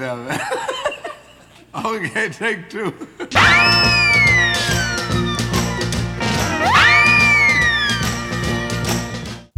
it okay, take two.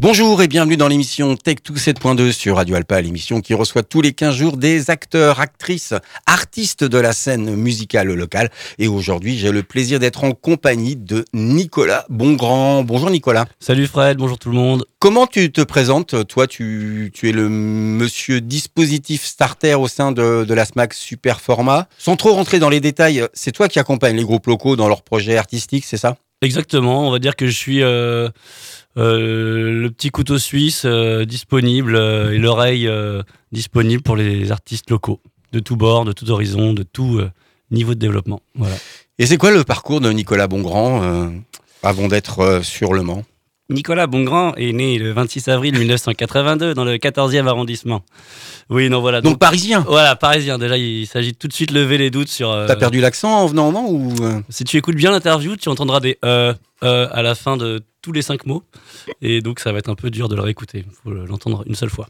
Bonjour et bienvenue dans l'émission Tech2 7.2 sur Radio Alpa, l'émission qui reçoit tous les 15 jours des acteurs, actrices, artistes de la scène musicale locale. Et aujourd'hui, j'ai le plaisir d'être en compagnie de Nicolas Bongrand. Bonjour Nicolas. Salut Fred, bonjour tout le monde. Comment tu te présentes Toi, tu, tu es le monsieur dispositif starter au sein de, de la SMAC Super Format. Sans trop rentrer dans les détails, c'est toi qui accompagnes les groupes locaux dans leurs projets artistiques, c'est ça? Exactement, on va dire que je suis euh, euh, le petit couteau suisse euh, disponible euh, et l'oreille disponible pour les artistes locaux, de tout bord, de tout horizon, de tout niveau de développement. Et c'est quoi le parcours de Nicolas Bongrand avant d'être sur Le Mans? Nicolas Bongrand est né le 26 avril 1982 dans le 14e arrondissement. Oui, non, voilà. Donc, parisien voilà, parisien. Déjà, il s'agit de tout de suite lever les doutes sur. euh, T'as perdu l'accent en venant au Mans ou euh Si tu écoutes bien l'interview, tu entendras des euh, euh à la fin de tous les cinq mots. Et donc, ça va être un peu dur de le réécouter. Il faut l'entendre une seule fois.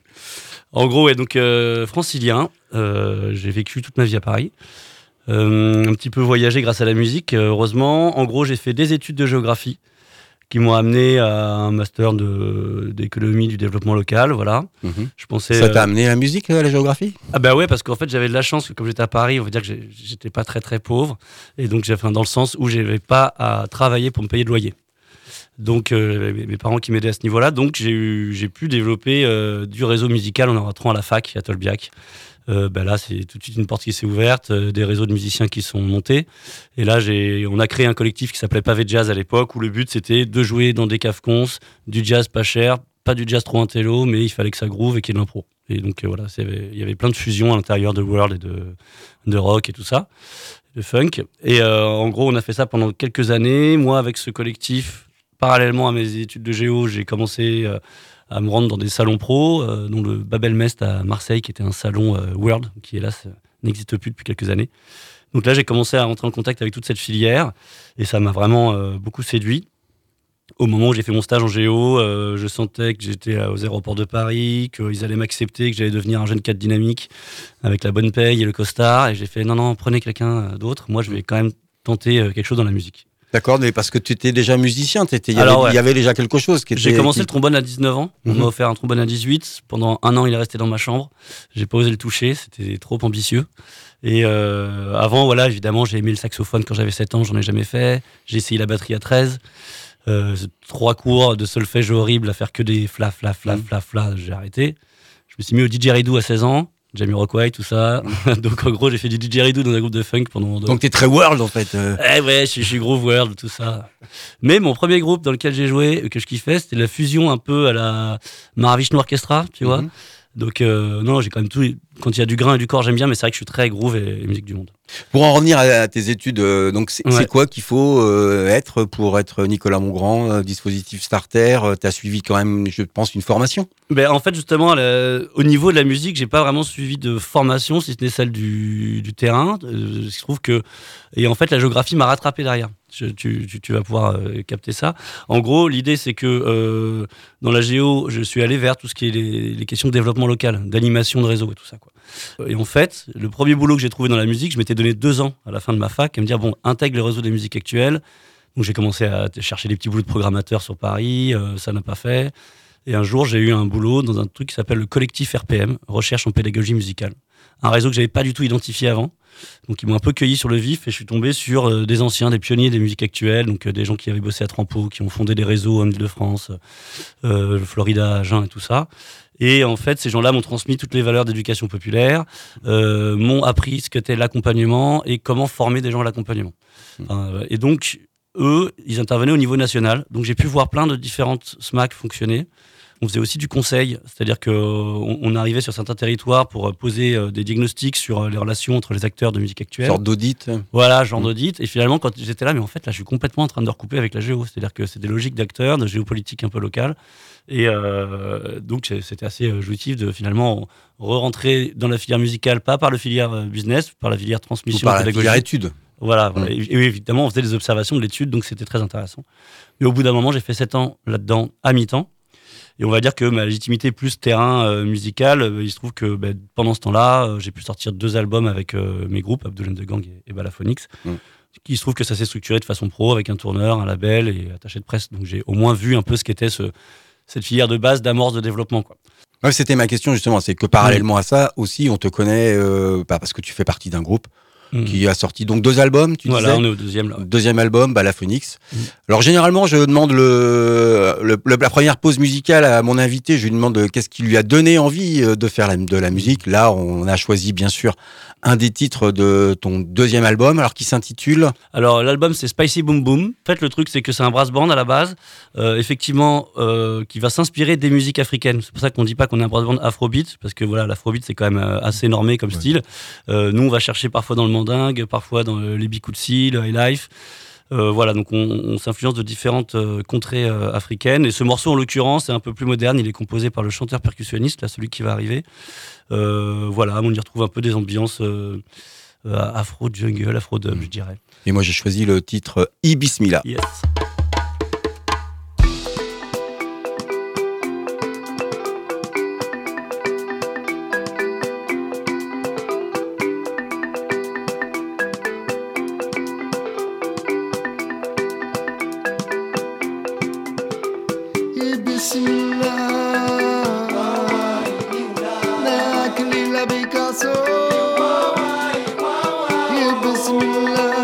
En gros, ouais, donc euh, francilien. J'ai vécu toute ma vie à Paris. Un petit peu voyagé grâce à la musique, heureusement. En gros, j'ai fait des études de géographie qui m'ont amené à un master d'économie du développement local. Voilà. Mhm. Je pensais. Ça t'a euh, amené à la musique, à la géographie? Ah bah ouais, parce qu'en fait j'avais de la chance que comme j'étais à Paris, on va dire que j'étais pas très très pauvre, et donc j'ai enfin dans le sens où j'avais pas à travailler pour me payer de loyer. Donc euh, j'avais mes parents qui m'aidaient à ce niveau-là, donc j'ai pu développer euh, du réseau musical en rentrant à la fac à Tolbiac. Euh, bah là c'est tout de suite une porte qui s'est ouverte, euh, des réseaux de musiciens qui sont montés, et là on a créé un collectif qui s'appelait Pavé Jazz à l'époque où le but c'était de jouer dans des cafes cons, du jazz pas cher, pas du jazz trop intello, mais il fallait que ça groove et qu'il y ait de l'impro. Et donc euh, voilà, il y avait plein de fusions à l'intérieur de world et de, de rock et tout ça, de funk. Et en gros, on a fait ça pendant quelques années. Moi, avec ce collectif, parallèlement à mes études de géo, j'ai commencé à me rendre dans des salons pro, euh, dont le Babel Mest à Marseille, qui était un salon euh, world, qui hélas n'existe plus depuis quelques années. Donc là, j'ai commencé à rentrer en contact avec toute cette filière, et ça m'a vraiment euh, beaucoup séduit. Au moment où j'ai fait mon stage en géo, je sentais que j'étais aux aéroports de Paris, qu'ils allaient m'accepter, que j'allais devenir un jeune cadre dynamique avec la bonne paye et le costard. Et j'ai fait non, non, prenez quelqu'un d'autre. Moi, je vais quand même tenter quelque chose dans la musique. D'accord, mais parce que tu étais déjà musicien, il y, Alors, avait, ouais. il y avait déjà quelque chose qui était. J'ai commencé le trombone à 19 ans. On Mhm. m'a offert un trombone à 18. Pendant un an, il est resté dans ma chambre. J'ai pas osé le toucher. C'était trop ambitieux. Et euh, avant, voilà, évidemment, j'ai aimé le saxophone quand j'avais 7 ans. J'en ai jamais fait. J'ai essayé la batterie à 13. Euh, trois cours de solfège horrible à faire que des fla, fla, fla, Mhm. fla, fla. J'ai arrêté. Je me suis mis au didgeridoo à 16 ans. Jamiroquai, tout ça. Donc, en gros, j'ai fait du didgeridoo dans un groupe de funk pendant deux, Donc t'es très world en fait. euh. eh ouais, je suis, Groove World, tout ça. Mais mon premier groupe dans lequel j'ai joué, euh, que je kiffais, c'était la fusion un peu à la Mahavishnu Orchestra, tu vois. Donc, euh, non, j'ai quand même tout. Quand il y a du grain et du corps, j'aime bien, mais c'est vrai que je suis très groove et, et musique du monde. Pour en revenir à, tes études, euh, donc c'est Ouais. quoi qu'il faut euh, être pour être Nicolas Mongrand, dispositif starter euh, T'as suivi quand même, je pense, une formation? Ben, en fait, justement, au niveau de la musique, j'ai pas vraiment suivi de formation, si ce n'est celle du, du terrain. Se trouve que. Et en fait, la géographie m'a rattrapé derrière. Tu, vas pouvoir euh, capter ça. En gros, l'idée, c'est que euh, dans la géo, je suis allé vers tout ce qui est les, questions de développement local, d'animation de réseau et tout ça. Et en fait, le premier boulot que j'ai trouvé dans la musique, je m'étais donné deux ans à la fin de ma fac à me dire bon, intègre le réseau des musiques actuelles. Donc j'ai commencé à chercher des petits boulots de programmateur sur Paris, euh, ça n'a pas fait. Et un jour, j'ai eu un boulot dans un truc qui s'appelle le collectif RPM, Recherche en pédagogie musicale. Un réseau que j'avais pas du tout identifié avant. Donc ils m'ont un peu cueilli sur le vif et je suis tombé sur euh, des anciens, des pionniers des musiques actuelles, donc euh, des gens qui avaient bossé à Trampo, qui ont fondé des réseaux en Ile-de-France, euh, Florida, Agen et tout ça. Et en fait, ces gens-là m'ont transmis toutes les valeurs d'éducation populaire, euh, m'ont appris ce qu'était l'accompagnement et comment former des gens à l'accompagnement. Euh, et donc, eux, ils intervenaient au niveau national. Donc, j'ai pu voir plein de différentes SMAC fonctionner. On faisait aussi du conseil, c'est-à-dire qu'on on arrivait sur certains territoires pour euh, poser euh, des diagnostics sur euh, les relations entre les acteurs de musique actuelle. Sorte d'audit. Voilà, genre Mm. d'audit. Et finalement, quand j'étais là, mais en fait, là, je suis complètement en train de recouper avec la géo. C'est-à-dire que c'est des logiques d'acteurs, de géopolitique un peu locale. Et euh, donc, c'était assez euh, jouitif de finalement re-rentrer dans la filière musicale, pas par la filière euh, business, par la filière Ou transmission par la filière études. Voilà, Mm. voilà. Et, et oui, évidemment, on faisait des observations de l'étude, donc c'était très intéressant. Mais au bout d'un moment, j'ai fait 7 ans là-dedans à mi-temps. Et on va dire que ma légitimité plus terrain euh, musical, euh, il se trouve que ben, pendant ce temps-là, euh, j'ai pu sortir deux albums avec mes groupes, Abdul de Gang et, et Balaphonix. Mm. Il se trouve que ça s'est structuré de façon pro avec un tourneur, un label et attaché de presse. Donc j'ai au moins vu un peu ce qu'était ce, cette filière de base d'amorce de développement. Quoi. Ouais, C'était ma question justement, c'est que parallèlement à ça aussi, on te connaît pas parce que tu fais partie d'un groupe, Mm. qui a sorti donc deux albums. Tu voilà, on est au deuxième. Là. Deuxième album, bah, La Phoenix. Mm. Alors généralement, je demande le, le, la première pause musicale à mon invité. Je lui demande qu'est-ce qui lui a donné envie euh, de faire la, de la musique. Là, on a choisi bien sûr un des titres de ton deuxième album, alors qui s'intitule. Alors l'album c'est Spicy Boom Boom. En fait, le truc c'est que c'est un brass band à la base, euh, effectivement, euh, qui va s'inspirer des musiques africaines. C'est pour ça qu'on dit pas qu'on est un brass band afrobeat, parce que voilà, l'afrobeat c'est quand même assez normé comme style. Euh, nous, on va chercher parfois dans le mandingue, parfois dans les Bikutsi, le high life. Euh, voilà, donc on, on s'influence de différentes euh, contrées euh, africaines. Et ce morceau, en l'occurrence, est un peu plus moderne. Il est composé par le chanteur percussionniste, là, celui qui va arriver. voilà, on y retrouve un peu des ambiances afro-jungle, afro-dub, je dirais. Et moi, j'ai choisi le titre Ibismila. Yes. Bismillah.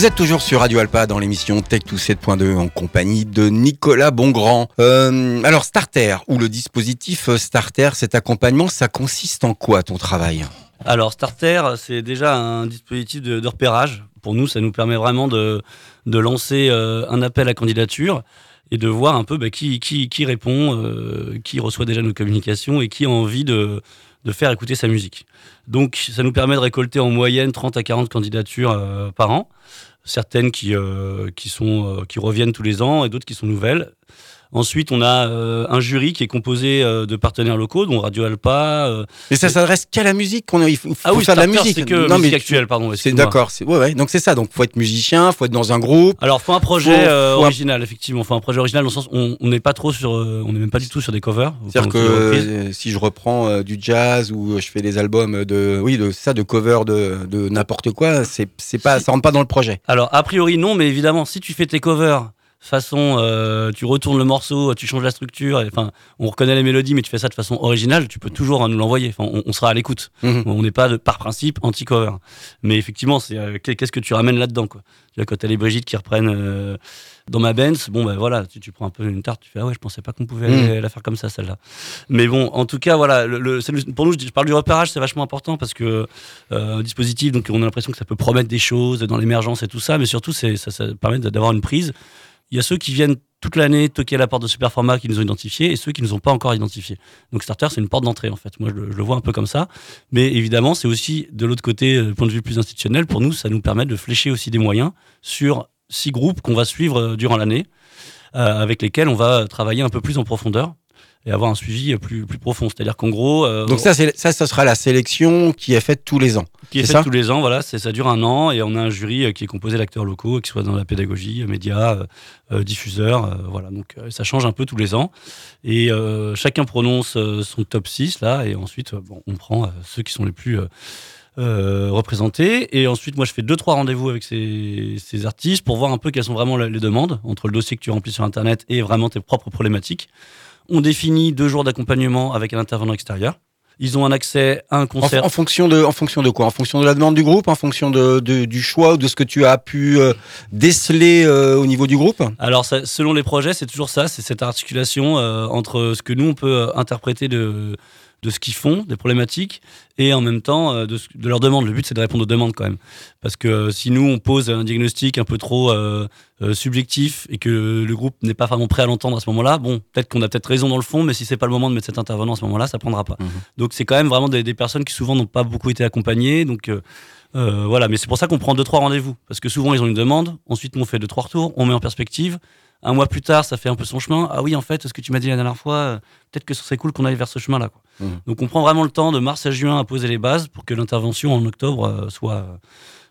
Vous êtes toujours sur Radio Alpa dans l'émission Tech 7.2 en compagnie de Nicolas Bongrand. Euh, alors Starter ou le dispositif Starter, cet accompagnement, ça consiste en quoi ton travail? Alors Starter, c'est déjà un dispositif de, repérage. Pour nous, ça nous permet vraiment de, de lancer euh, un appel à candidature et de voir un peu bah, qui, qui, répond, euh, qui reçoit déjà nos communications et qui a envie de, de faire écouter sa musique. Donc ça nous permet de récolter en moyenne 30 à 40 candidatures euh, par an certaines qui, euh, euh, qui reviennent tous les ans et d'autres qui sont nouvelles. Ensuite, on a euh, un jury qui est composé euh, de partenaires locaux, dont Radio Alpa. Euh, et ça s'adresse qu'à la musique qu'on il faut, ah oui, faire de la musique. C'est que non, musique mais actuelle, pardon. C'est d'accord. Ouais, ouais. Donc c'est ça. Donc faut être musicien, faut être dans un groupe. Alors faut un projet faut, euh, original, effectivement. Faut un projet original dans le sens où on n'est pas trop sur, on n'est même pas du tout sur des covers. C'est-à-dire que si je reprends du jazz ou je fais des albums de, oui, de ça, de covers de, de n'importe quoi, c'est c'est pas, ça rentre pas dans le projet. Alors a priori non, mais évidemment, si tu fais tes covers façon euh, tu retournes le morceau, tu changes la structure, enfin on reconnaît les mélodies mais tu fais ça de façon originale, tu peux toujours hein, nous l'envoyer, enfin, on, on, sera à l'écoute. Mmh. On n'est pas de, par principe anti-cover. Mais effectivement, c'est euh, qu'est-ce que tu ramènes là-dedans quoi? Quand t'as les Brigitte qui reprennent euh, dans ma Benz, bon ben voilà, tu, tu, prends un peu une tarte, tu fais ah ouais, je pensais pas qu'on pouvait mmh. la faire comme ça celle-là. Mais bon, en tout cas voilà, le, le, pour nous je parle du repérage, c'est vachement important parce que euh, un dispositif donc on a l'impression que ça peut promettre des choses dans l'émergence et tout ça, mais surtout c'est ça, ça permet d'avoir une prise il y a ceux qui viennent toute l'année toquer à la porte de Superformat qui nous ont identifiés et ceux qui ne nous ont pas encore identifiés. Donc Starter, c'est une porte d'entrée en fait. Moi, je le, vois un peu comme ça. Mais évidemment, c'est aussi de l'autre côté, du point de vue plus institutionnel, pour nous, ça nous permet de flécher aussi des moyens sur six groupes qu'on va suivre durant l'année, euh, avec lesquels on va travailler un peu plus en profondeur. Et avoir un suivi plus, plus profond. C'est-à-dire qu'en gros. Euh, Donc, ça, ça, ça sera la sélection qui est faite tous les ans. Qui est, faite tous les ans, voilà. Ça dure un an et on a un jury euh, qui est composé d'acteurs locaux, qui soit dans la pédagogie, médias, diffuseurs. voilà. Donc, ça change un peu tous les ans. Et chacun prononce son top 6, là, et ensuite, bon, on prend ceux qui sont les plus. représentés et ensuite moi je fais deux trois rendez-vous avec ces, ces, artistes pour voir un peu quelles sont vraiment les demandes entre le dossier que tu remplis sur internet et vraiment tes propres problématiques on définit deux jours d'accompagnement avec un intervenant extérieur. Ils ont un accès à un concert. En, fonction de, en fonction de quoi? En fonction de la demande du groupe? En fonction de, du choix ou de ce que tu as pu euh, déceler euh, au niveau du groupe? Alors, selon les projets, c'est toujours ça. C'est cette articulation euh, entre ce que nous, on peut interpréter de, de ce qu'ils font, des problématiques, et en même temps euh, de, de leurs demandes. Le but, c'est de répondre aux demandes quand même. Parce que euh, si nous, on pose un diagnostic un peu trop euh, subjectif et que le groupe n'est pas vraiment prêt à l'entendre à ce moment-là, bon, peut-être qu'on a peut-être raison dans le fond, mais si c'est pas le moment de mettre cet intervenant à ce moment-là, ça prendra pas. Mhm. Donc c'est quand même vraiment des, personnes qui souvent n'ont pas beaucoup été accompagnées. Donc voilà, mais c'est pour ça qu'on prend deux trois rendez-vous parce que souvent ils ont une demande, ensuite on fait deux trois retours, on met en perspective. Un mois plus tard, ça fait un peu son chemin. Ah oui, en fait, ce que tu m'as dit la dernière fois, euh, peut-être que ce serait cool qu'on aille vers ce chemin-là. Mmh. Donc on prend vraiment le temps de mars à juin à poser les bases pour que l'intervention en octobre euh, soit,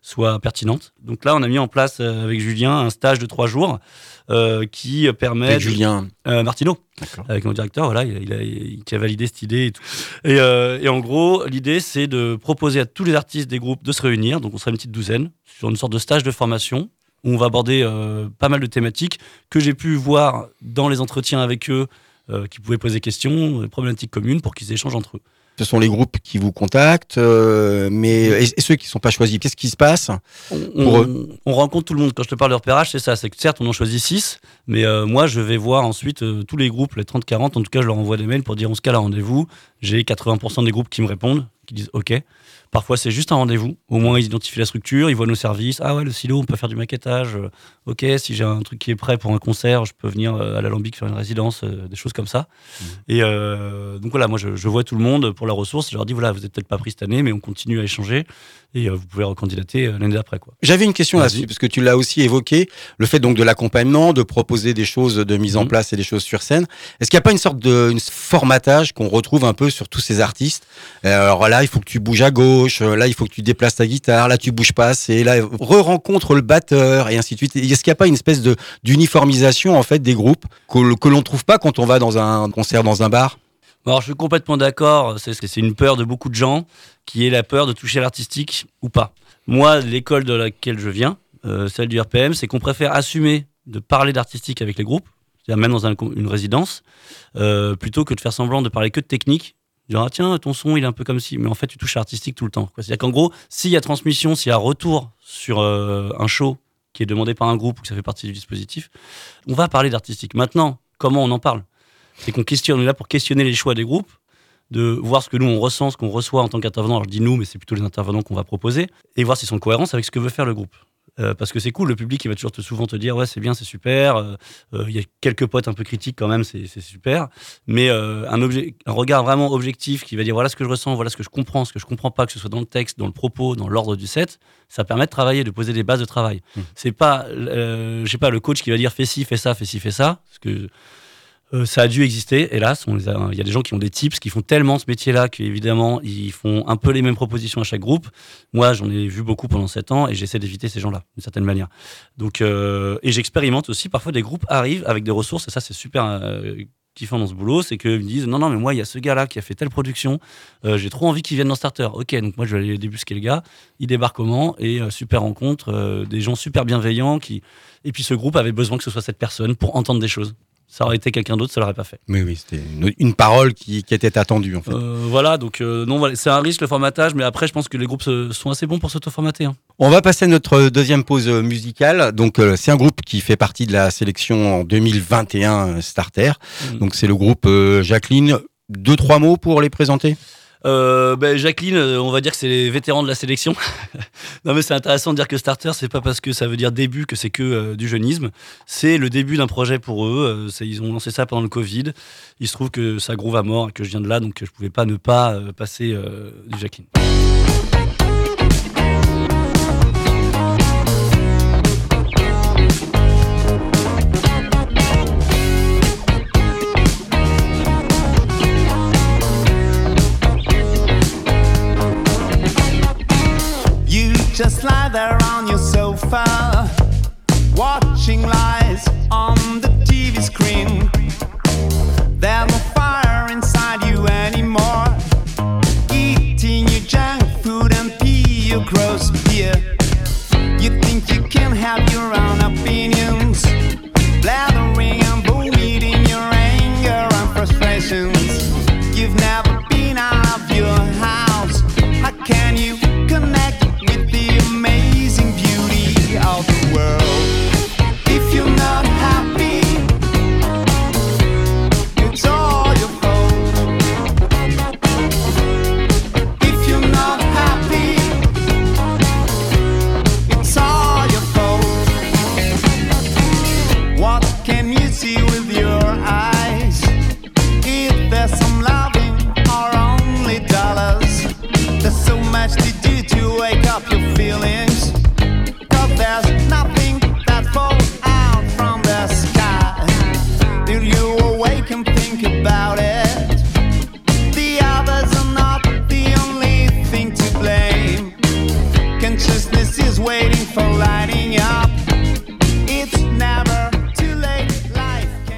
soit pertinente. Donc là, on a mis en place euh, avec Julien un stage de trois jours qui permet. Avec Julien Martineau, avec mon directeur, voilà, il, a, validé cette idée et tout. Et, et en gros, l'idée, c'est de proposer à tous les artistes des groupes de se réunir. Donc on sera une petite douzaine sur une sorte de stage de formation où on va aborder euh, pas mal de thématiques que j'ai pu voir dans les entretiens avec eux, euh, qui pouvaient poser questions, des problématiques communes pour qu'ils échangent entre eux. Ce sont les groupes qui vous contactent, euh, mais et, ceux qui ne sont pas choisis, qu'est-ce qui se passe pour eux on rencontre tout le monde. Quand je te parle de repérage, c'est ça. C'est que certes, on en choisit 6, mais moi, je vais voir ensuite tous les groupes, les 30-40. En tout cas, je leur envoie des mails pour dire on se cale à rendez-vous. J'ai 80% des groupes qui me répondent, qui disent OK. Parfois, c'est juste un rendez-vous. Au moins, ils identifient la structure, ils voient nos services. Ah ouais, le silo, on peut faire du maquettage. Euh, ok, si j'ai un truc qui est prêt pour un concert, je peux venir euh, à l'Alambic faire une résidence, euh, des choses comme ça. Mmh. Et donc voilà, moi, je, vois tout le monde pour la ressource. Je leur dis, voilà, vous n'êtes peut-être pas pris cette année, mais on continue à échanger et vous pouvez recandidater l'année d'après. quoi. J'avais une question là-dessus, parce que tu l'as aussi évoqué, le fait donc de l'accompagnement, de proposer des choses de mise en mmh. place et des choses sur scène. Est-ce qu'il n'y a pas une sorte de formatage qu'on retrouve un peu sur tous ces artistes? Alors là, il faut que tu bouges à gauche euh, là il faut que tu déplaces ta guitare, là tu bouges pas assez, là re-rencontre le batteur et ainsi de suite. Est-ce qu'il n'y a pas une espèce de d'uniformisation en fait des groupes que, que l'on trouve pas quand on va dans un concert dans un bar? Alors, je suis complètement d'accord. C'est une peur de beaucoup de gens qui est la peur de toucher l'artistique ou pas. Moi, l'école de laquelle je viens, euh, celle du RPM, c'est qu'on préfère assumer de parler d'artistique avec les groupes, c'est-à-dire même dans une résidence, euh, plutôt que de faire semblant de parler que de technique Genre, ah, tiens, ton son, il est un peu comme si. Mais en fait, tu touches l'artistique tout le temps. C'est-à-dire qu'en gros, s'il y a transmission, s'il y a retour sur euh, un show qui est demandé par un groupe ou que ça fait partie du dispositif, on va parler d'artistique. Maintenant, comment on en parle? C'est qu'on questionne, on est là pour questionner les choix des groupes, de voir ce que nous on ressent, ce qu'on reçoit en tant qu'intervenant. Alors je dis nous, mais c'est plutôt les intervenants qu'on va proposer, et voir s'ils sont en cohérence avec ce que veut faire le groupe. Euh, parce que c'est cool, le public il va toujours te, souvent te dire ouais c'est bien, c'est super, euh, euh, il y a quelques potes un peu critiques quand même, c'est super, mais un, objet, un regard vraiment objectif qui va dire voilà ce que je ressens, voilà ce que je comprends, ce que je comprends pas, que ce soit dans le texte, dans le propos, dans l'ordre du set, ça permet de travailler, de poser des bases de travail. Mmh. C'est pas, je sais pas, le coach qui va dire fais ci, fais ça, fais ci, fais ça, parce que euh, ça a dû exister, hélas. Il y a des gens qui ont des tips, qui font tellement ce métier-là qu'évidemment, ils font un peu les mêmes propositions à chaque groupe. Moi, j'en ai vu beaucoup pendant 7 ans et j'essaie d'éviter ces gens-là, d'une certaine manière. Donc, euh, et j'expérimente aussi. Parfois, des groupes arrivent avec des ressources, et ça, c'est super euh, kiffant dans ce boulot, c'est qu'ils me disent Non, non, mais moi, il y a ce gars-là qui a fait telle production, j'ai trop envie qu'il vienne dans Starter. Ok, donc moi, je vais aller débusquer le gars. Il débarque comment? Et super rencontre, des gens super bienveillants. qui Et puis, ce groupe avait besoin que ce soit cette personne pour entendre des choses ça aurait été quelqu'un d'autre, ça l'aurait pas fait. Oui, oui, c'était une, parole qui, était attendue en fait. Euh, voilà, donc euh, non, c'est un risque le formatage, mais après, je pense que les groupes sont assez bons pour s'auto-formater. Hein. On va passer à notre deuxième pause musicale. Donc, euh, c'est un groupe qui fait partie de la sélection en 2021 Starter. Mm. Donc, c'est le groupe Jacqueline. Deux, trois mots pour les présenter? Euh, ben, Jacqueline, euh, on va dire que c'est les vétérans de la sélection. non mais c'est intéressant de dire que starter, c'est pas parce que ça veut dire début que c'est que euh, du jeunisme. C'est le début d'un projet pour eux. ils ont lancé ça pendant le Covid. Il se trouve que ça groove à mort que je viens de là, donc je pouvais pas ne pas passer du Jacqueline. together on your sofa, watching lies on the TV screen.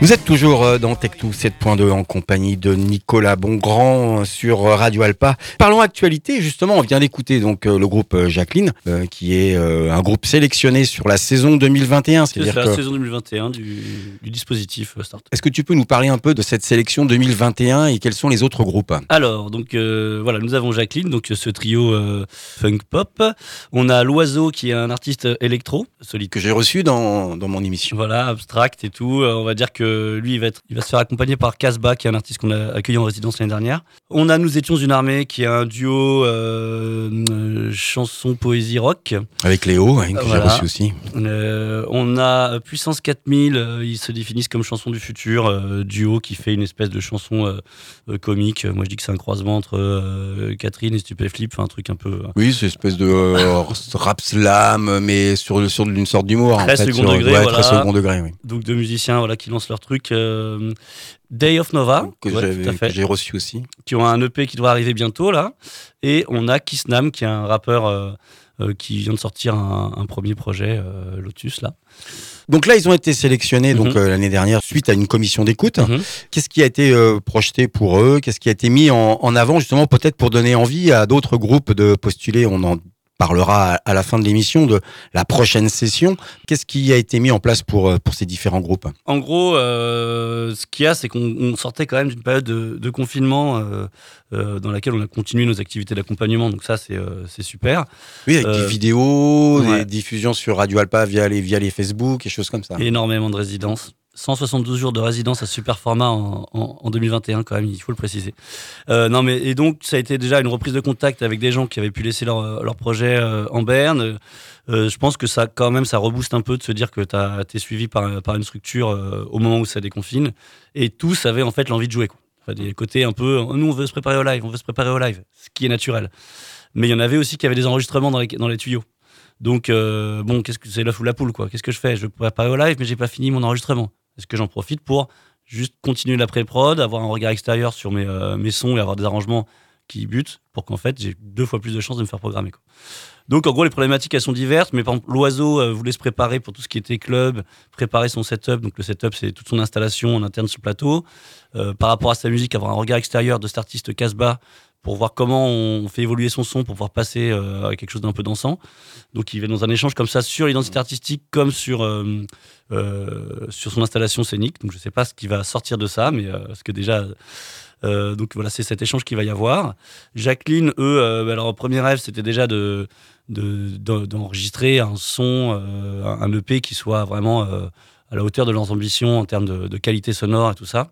Vous êtes toujours euh, dans Tech2 7.2 en compagnie de Nicolas Bongrand euh, sur euh, Radio Alpa. Parlons actualité, justement, on vient d'écouter donc le groupe Jacqueline, euh, qui est euh, un groupe sélectionné sur la saison 2021. C'est la que saison 2021 du, du dispositif Start. est-ce que tu peux nous parler un peu de cette sélection 2021 et quels sont les autres groupes? Alors, donc euh, voilà, nous avons Jacqueline, donc ce trio funk pop. On a Loiseau qui est un artiste électro, solide. que j'ai reçus dans, dans mon émission Voilà, abstract et tout. On va dire que lui, il va, être, il va se faire accompagner par Casbah, qui est un artiste qu'on a accueilli en résidence l'année dernière. On a Nous étions une armée, qui est un duo euh, chanson, poésie, rock. avec Léo, hein, que Voilà. j'ai reçu aussi. Euh, on a Puissance 4000, euh, ils se définissent comme chanson du futur, euh, duo qui fait une espèce de chanson comique. Moi, je dis que c'est un croisement entre Catherine et Stupéflip, enfin un truc un peu. Oui, c'est une espèce de rap slam, mais sur, sur une sorte d'humour. en Très fait, second sur- degré, ouais, voilà. Très second degré, oui. Donc deux musiciens voilà, qui lancent leur truc. Euh, Day of Nova, que ouais, j'ai reçu aussi. qui ont un EP qui doit arriver bientôt là. Et on a Kissnam qui est un rappeur euh, euh, qui vient de sortir un, un premier projet, euh, Lotus là. Donc là, ils ont été sélectionnés donc Mhm. euh, l'année dernière suite à une commission d'écoute. Mhm. Qu'est-ce qui a été euh, projeté pour eux? Qu'est-ce qui a été mis en, en avant justement peut-être pour donner envie à d'autres groupes de postuler? On en parlera à, la fin de l'émission de la prochaine session. Qu'est-ce qui a été mis en place pour, euh, pour ces différents groupes? En gros, euh, ce qu'il y a, c'est qu'on on sortait quand même d'une période de, de confinement euh, euh, dans laquelle on a continué nos activités d'accompagnement. Donc ça, c'est super. Oui, avec des vidéos, ouais. des diffusions sur Radio Alpa via les, via les Facebook et choses comme ça. Énormément de résidences. 172 jours de résidence à super format en, en- en 2021 quand même, il faut le préciser. Euh, non mais et donc ça a été déjà une reprise de contact avec des gens qui avaient pu laisser leur, leur projet euh, en berne. Euh, je pense que ça quand même ça rebooste un peu de se dire que tu es suivi par, par une structure euh, au moment où ça déconfine et tous avaient en fait l'envie de jouer. Quoi. Des côtés un peu nous on veut se préparer au live, on veut se préparer au live, ce qui est naturel. Mais il y en avait aussi qui avaient des enregistrements dans les, dans les tuyaux. Donc euh, bon, qu'est-ce que c'est l'œuf ou la poule quoi Qu'est-ce que je fais? Je veux préparer au live mais j'ai pas fini mon enregistrement. Est-ce que j'en profite pour juste continuer l'après-prod, avoir un regard extérieur sur mes, euh, mes sons et avoir des arrangements qui butent pour qu'en fait j'ai deux fois plus de chances de me faire programmer. Donc en gros les problématiques elles sont diverses, mais par exemple l'oiseau euh, voulait se préparer pour tout ce qui était club, préparer son setup. Donc le setup c'est toute son installation en interne sur le plateau. Euh, par rapport à sa musique, avoir un regard extérieur de cet artiste Casbah pour voir comment on fait évoluer son son pour pouvoir passer euh, à quelque chose d'un peu dansant. Donc il va dans un échange comme ça sur l'identité artistique comme sur euh, euh, sur son installation scénique. Donc je sais pas ce qui va sortir de ça, mais euh, ce que déjà euh, donc voilà, c'est cet échange qu'il va y avoir. Jacqueline, eux, euh, bah, leur premier rêve, c'était déjà de de- d'en- d'enregistrer un son, euh, un EP qui soit vraiment euh, à la hauteur de leurs ambitions en termes de, de qualité sonore et tout ça.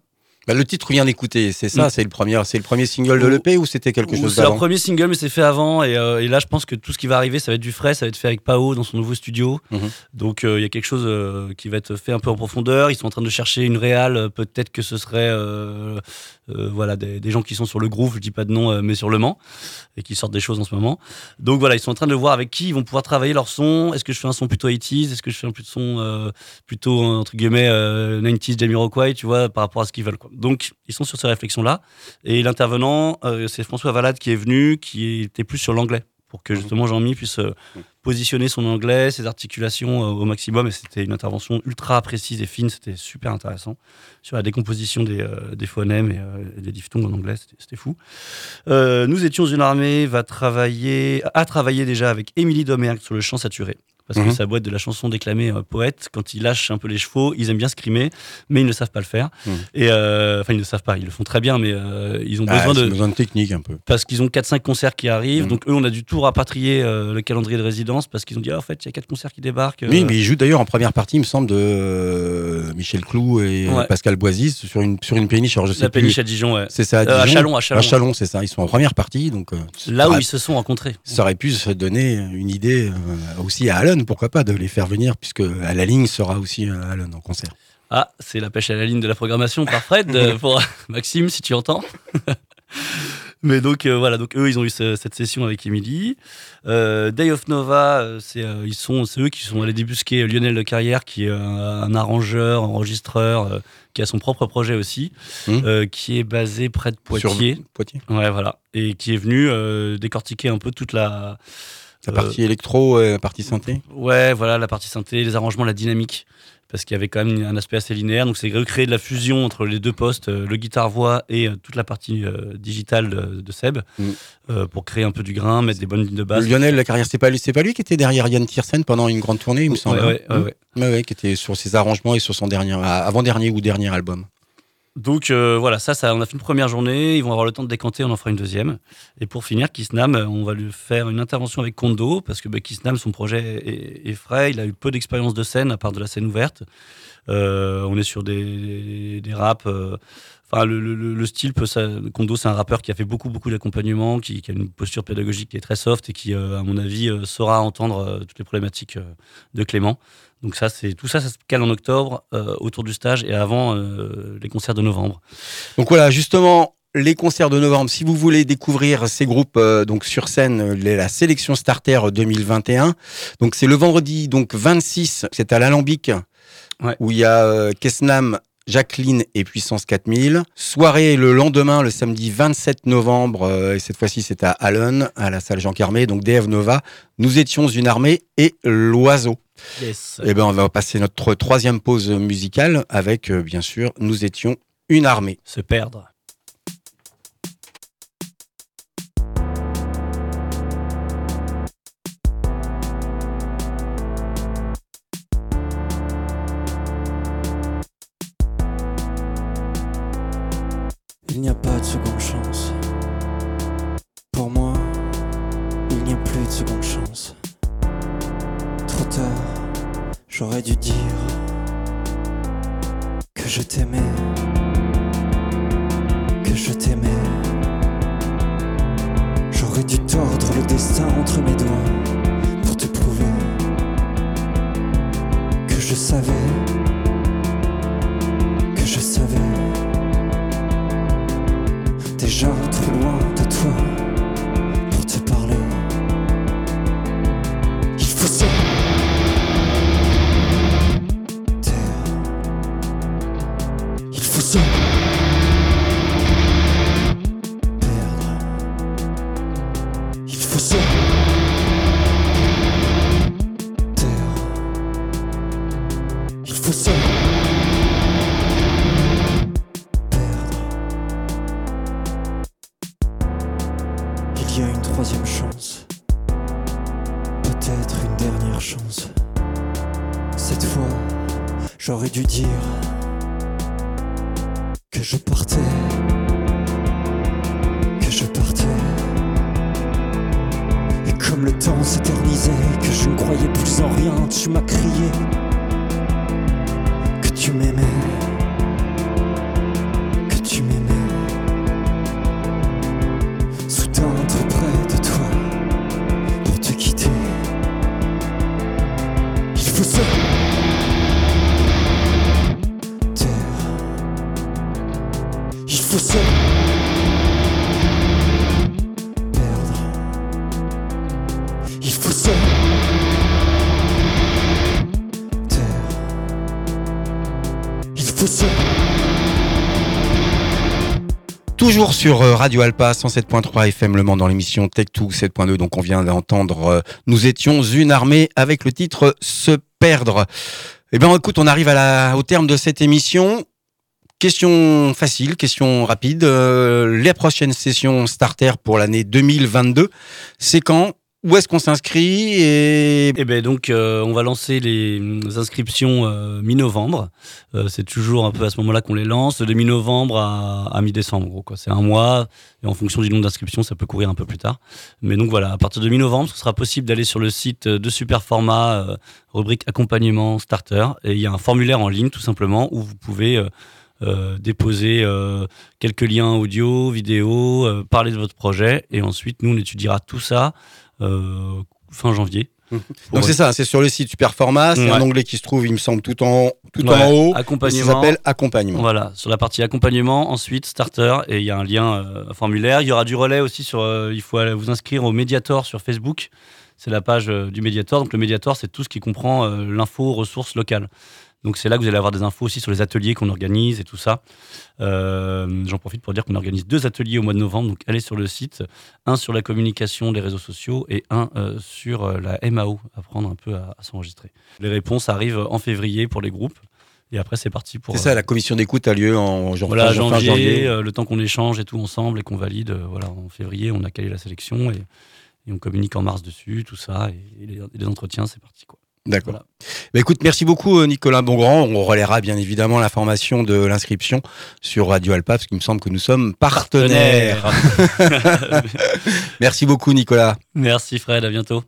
Bah, le titre vient d'écouter, c'est ça, Mm. c'est le premier, c'est le premier single de l'EP ou c'était quelque chose C'est leur premier single, mais c'est fait avant. Et, euh, et là, je pense que tout ce qui va arriver, ça va être du frais. Ça va être fait avec Pao dans son nouveau studio. Mhm. Donc, euh, il y a quelque chose euh, qui va être fait un peu en profondeur. Ils sont en train de chercher une réal. Euh, Peut-être que ce serait voilà, des, des gens qui sont sur le groove, je dis pas de nom, mais sur le Mans, et qui sortent des choses en ce moment. Donc voilà, ils sont en train de voir avec qui ils vont pouvoir travailler leur son. Est-ce que je fais un son plutôt 80s Est-ce que je fais un son euh, plutôt, entre guillemets, euh, 90s Jamiroquai, tu vois, par rapport à ce qu'ils veulent. Quoi. Donc, ils sont sur ces réflexions-là. Et l'intervenant, euh, c'est François Valade qui est venu, qui était plus sur l'anglais pour que justement Jean-Mi puisse euh, Mhm. positionner son anglais, ses articulations euh, au maximum. Et c'était une intervention ultra précise et fine, c'était super intéressant sur la décomposition des, des phonèmes et, et des diphtongues en anglais, c'était- fou. Nous étions une armée, va travailler, a travaillé déjà avec Émilie Domergue sur le chant saturé. Parce Mhm. que sa boîte de la chanson déclamée euh, poète, quand ils lâchent un peu les chevaux, ils aiment bien scrimer, mais ils ne savent pas le faire. Mhm. Et euh, enfin, ils ne savent pas, ils le font très bien, mais euh, ils ont Ah, besoin de. besoin de technique un peu. Parce qu'ils ont 4-5 concerts qui arrivent, Mhm. donc eux, on a du tout rapatrier le calendrier de résidence parce qu'ils ont dit, ah, en fait, il y a 4 concerts qui débarquent. Oui, mais il joue d'ailleurs en première partie, il me semble, de Michel Clou et Ouais. Pascal Boisis sur une, sur une péniche. Alors, je sais la plus. péniche à Dijon, ouais. C'est ça, à, à Dijon. Chalon, à Chalon. Chalon, c'est ça. Ils sont en première partie, donc Là où aurait- ils se sont rencontrés. ça aurait pu se donner une idée aussi à Allen, pourquoi pas, de les faire venir, puisque à la ligne sera aussi euh, Allen en concert. Ah, c'est la pêche à la ligne de la programmation par Fred euh, pour Maxime, si tu entends. Mais donc euh, voilà, donc eux ils ont eu ce- cette session avec Emily. Euh, Day of Nova, c'est euh, ils sont c'est eux qui sont allés débusquer Lionel de Carrière, qui est un, un arrangeur, enregistreur, qui a son propre projet aussi, euh, qui est basé près de Poitiers. Sur Poitiers. Ouais, voilà, et qui est venu décortiquer un peu toute la La partie électro et la partie synthé. Ouais, voilà, la partie synthé, les arrangements, la dynamique. Parce qu'il y avait quand même un aspect assez linéaire. Donc, c'est recréer de la fusion entre les deux postes, euh, le guitare-voix et euh, toute la partie euh, digitale de, de Seb, Mm. euh, pour créer un peu du grain, mettre des bonnes lignes de basse. Lionel, la carrière, c'est pas, lui- c'est pas lui qui était derrière Yann Tiersen pendant une grande tournée, il me semble. ouais, hein ouais, ouais. Ouais, ouais, qui était sur ses arrangements et sur son dernier, ah, avant-dernier ou dernier album. Donc, euh, voilà, ça, on a fait une première journée. Ils vont avoir le temps de décanter, on en fera une deuxième. Et pour finir, Kisnam, euh, on va lui faire une intervention avec Kondo, parce que bah, Kisnam, son projet est frais. Il a eu peu d'expérience de scène, à part de la scène ouverte. Euh, on est sur des, des, des raps. euh, Enfin, le, le- le- le style peut c'est un rappeur qui a fait beaucoup, beaucoup d'accompagnement, qui, a une posture pédagogique qui est très soft et qui, euh, à mon avis, saura entendre toutes les problématiques de Clément. Donc ça, c'est tout ça, ça se cale en octobre autour du stage et avant les concerts de novembre. Donc voilà, justement, les concerts de novembre, si vous voulez découvrir ces groupes donc sur scène, la sélection Starter 2021. Donc c'est le vendredi donc 26, c'est à l'Alambic, Ouais. où il y a euh, Kesnam, Jacqueline et Puissance 4000. Soirée le lendemain, le samedi 27 novembre, euh, et cette fois-ci c'est à Allen, à la salle Jean Carmé, donc DF Nova. Nous étions une armée et l'oiseau. Yes. Eh ben, on va passer notre troisième pause musicale avec, euh, bien sûr, nous étions une armée. Se perdre. Il n'y a pas de seconde chance. Pour moi, il n'y a plus de seconde chance. Trop tard, j'aurais dû dire que je t'aimais. Que je t'aimais. J'aurais dû tordre le destin entre mes doigts pour te prouver que je savais. Que je savais déjà trop loin de toi Toujours sur euh, Radio Alpa 107.3 FM Le Mans dans l'émission Tech2 7.2. Donc on vient d'entendre euh, Nous étions une armée avec le titre Se perdre. Eh bien écoute, on arrive à la, au terme de cette émission. Question facile, question rapide. Euh, les prochaines sessions starter pour l'année 2022, c'est quand? Où est-ce qu'on s'inscrit et... Eh ben donc euh, on va lancer les inscriptions euh, mi-novembre. Euh, c'est toujours un peu à ce moment-là qu'on les lance, de mi-novembre à, mi-décembre. quoi. C'est un mois et en fonction du nombre d'inscriptions, ça peut courir un peu plus tard. Mais donc voilà, à partir de mi-novembre, ce sera possible d'aller sur le site de Superformat, euh, rubrique accompagnement starter, et il y a un formulaire en ligne tout simplement où vous pouvez euh, euh, déposer euh, quelques liens audio, vidéo, euh, parler de votre projet, et ensuite nous on étudiera tout ça fin janvier. Donc Pour- c'est ça, c'est sur le site Superformat, c'est Ouais. un onglet qui se trouve, il me semble, tout en, tout Ouais, en haut. Ça accompagnement. s'appelle accompagnement. Voilà, sur la partie accompagnement, ensuite starter, et il y a un lien euh, formulaire. Il y aura du relais aussi sur. euh, il faut aller vous inscrire au Mediator sur Facebook. C'est la page euh, du Mediator. Donc le Mediator, c'est tout ce qui comprend euh, l'info ressources locales. Donc c'est là que vous allez avoir des infos aussi sur les ateliers qu'on organise et tout ça. Euh, J'en profite pour dire qu'on organise deux ateliers au mois de novembre. Donc allez sur le site, un sur la communication, les réseaux sociaux, et un euh, sur la MAO, apprendre un peu à, à s'enregistrer. Les réponses arrivent en février pour les groupes. Et après, c'est parti pour. C'est ça, la commission d'écoute a lieu en jan- Voilà, fin- fin janvier, janvier. le temps qu'on échange et tout ensemble et qu'on valide. voilà, en février, on a calé la sélection et, et on communique en mars dessus, tout ça. Et, et les, et les entretiens, c'est parti. Quoi. D'accord. Voilà. Bah, écoute, merci beaucoup euh, Nicolas Bongrand. On relaiera bien évidemment l'information de l'inscription sur Radio Alpa parce qu'il me semble que nous sommes partenaires. merci beaucoup Nicolas. Merci Fred, à bientôt.